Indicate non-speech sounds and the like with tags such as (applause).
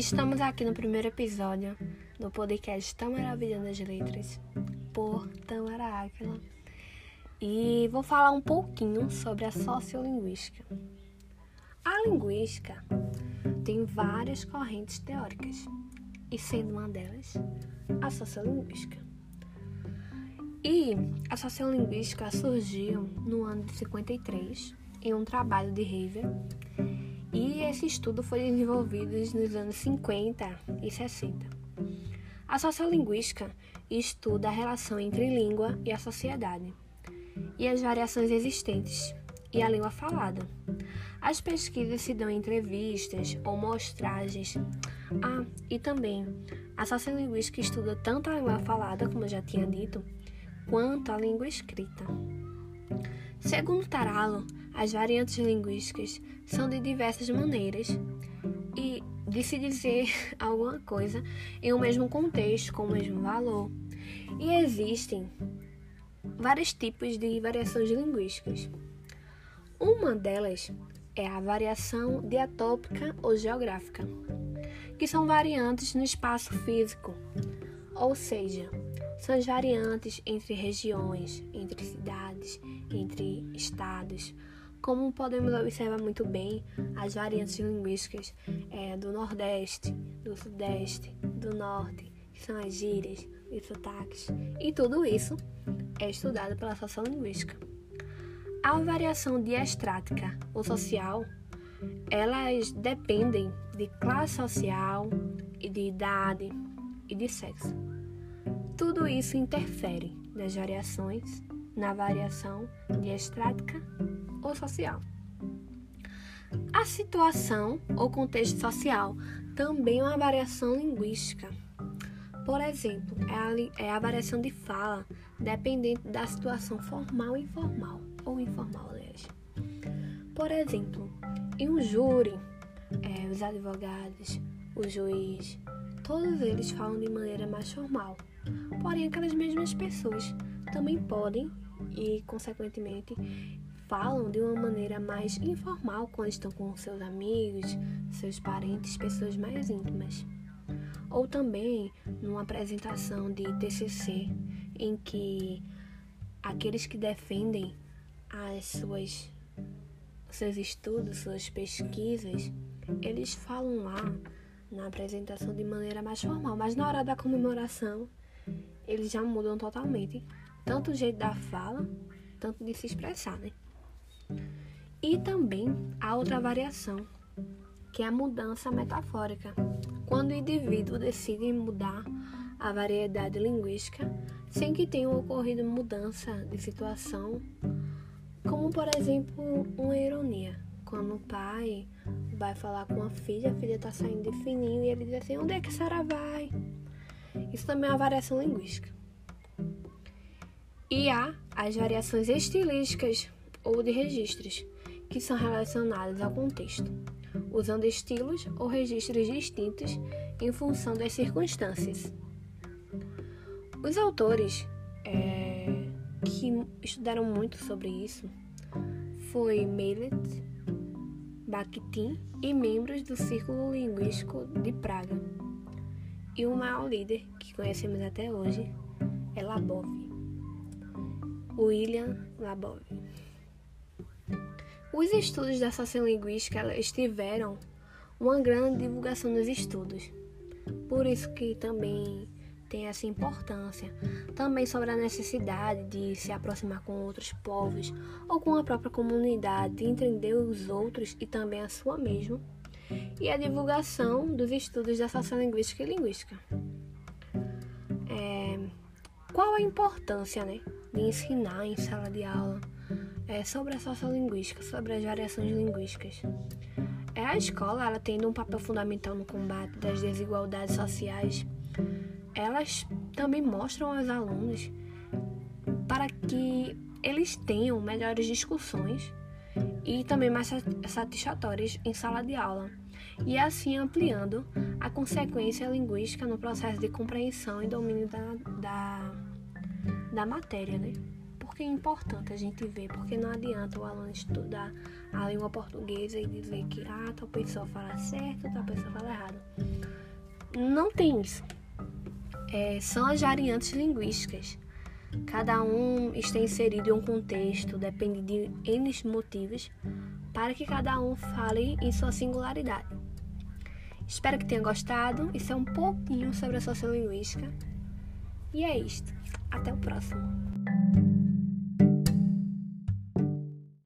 Estamos aqui no primeiro episódio do podcast Tamara das Letras, por Tamara Áquila. E vou falar um pouquinho sobre a sociolinguística. A linguística tem várias correntes teóricas, e sendo uma delas, a sociolinguística. E a sociolinguística surgiu no ano de 53 em um trabalho de Haver e esse estudo foi desenvolvido nos anos 50 e 60. A sociolinguística estuda a relação entre língua e a sociedade e as variações existentes e a língua falada. As pesquisas se dão em entrevistas ou mostragens. Ah, e também a sociolinguística estuda tanto a língua falada, como eu já tinha dito, quanto a língua escrita. Segundo Taralo, as variantes linguísticas são de diversas maneiras e de se dizer (laughs) alguma coisa em um mesmo contexto, com o mesmo valor. E existem vários tipos de variações linguísticas. Uma delas é a variação diatópica ou geográfica, que são variantes no espaço físico, ou seja, são as variantes entre regiões, entre cidades, entre estados. Como podemos observar muito bem, as variantes linguísticas é, do Nordeste, do Sudeste, do Norte, que são as gírias e sotaques, e tudo isso é estudado pela sociolinguística. A variação diastrática ou social, elas dependem de classe social, e de idade e de sexo. Tudo isso interfere nas variações, na variação diastrática ou social. A situação ou contexto social também é uma variação linguística. Por exemplo, é a, é a variação de fala dependente da situação formal e informal, ou informal, aliás. Por exemplo, em um júri, é, os advogados, o juiz, todos eles falam de maneira mais formal Porém, aquelas mesmas pessoas também podem e, consequentemente, falam de uma maneira mais informal quando estão com seus amigos, seus parentes, pessoas mais íntimas. Ou também numa apresentação de TCC em que aqueles que defendem as suas seus estudos, suas pesquisas, eles falam lá na apresentação de maneira mais formal, mas na hora da comemoração eles já mudam totalmente, tanto o jeito da fala, tanto de se expressar, né? E também há outra variação, que é a mudança metafórica. Quando o indivíduo decide mudar a variedade linguística sem que tenha ocorrido mudança de situação, como por exemplo uma ironia. Quando o pai vai falar com a filha, a filha está saindo de fininho e ele diz assim: Onde é que a senhora vai? Isso também é uma variação linguística. E há as variações estilísticas ou de registros, que são relacionadas ao contexto, usando estilos ou registros distintos em função das circunstâncias. Os autores é, que estudaram muito sobre isso foi Meilet, Bakhtin e membros do Círculo Linguístico de Praga. E o maior líder que conhecemos até hoje é Labov. William Labov. Os estudos da sociolinguística tiveram uma grande divulgação nos estudos. Por isso que também tem essa importância. Também sobre a necessidade de se aproximar com outros povos ou com a própria comunidade, de entender os outros e também a sua mesma e a divulgação dos estudos da sociolinguística e linguística. É, qual a importância né, de ensinar em sala de aula é, sobre a sociolinguística, sobre as variações linguísticas? É a escola, ela tendo um papel fundamental no combate das desigualdades sociais, elas também mostram aos alunos para que eles tenham melhores discussões e também mais satisfatórias em sala de aula, e assim ampliando a consequência linguística no processo de compreensão e domínio da, da, da matéria, né? Que é importante a gente ver, porque não adianta o aluno estudar a língua portuguesa e dizer que ah, tal pessoa fala certo, tal pessoa fala errado. Não tem isso. É, são as variantes linguísticas. Cada um está inserido em um contexto, depende de N motivos, para que cada um fale em sua singularidade. Espero que tenha gostado. Isso é um pouquinho sobre a sociolinguística. E é isto. Até o próximo.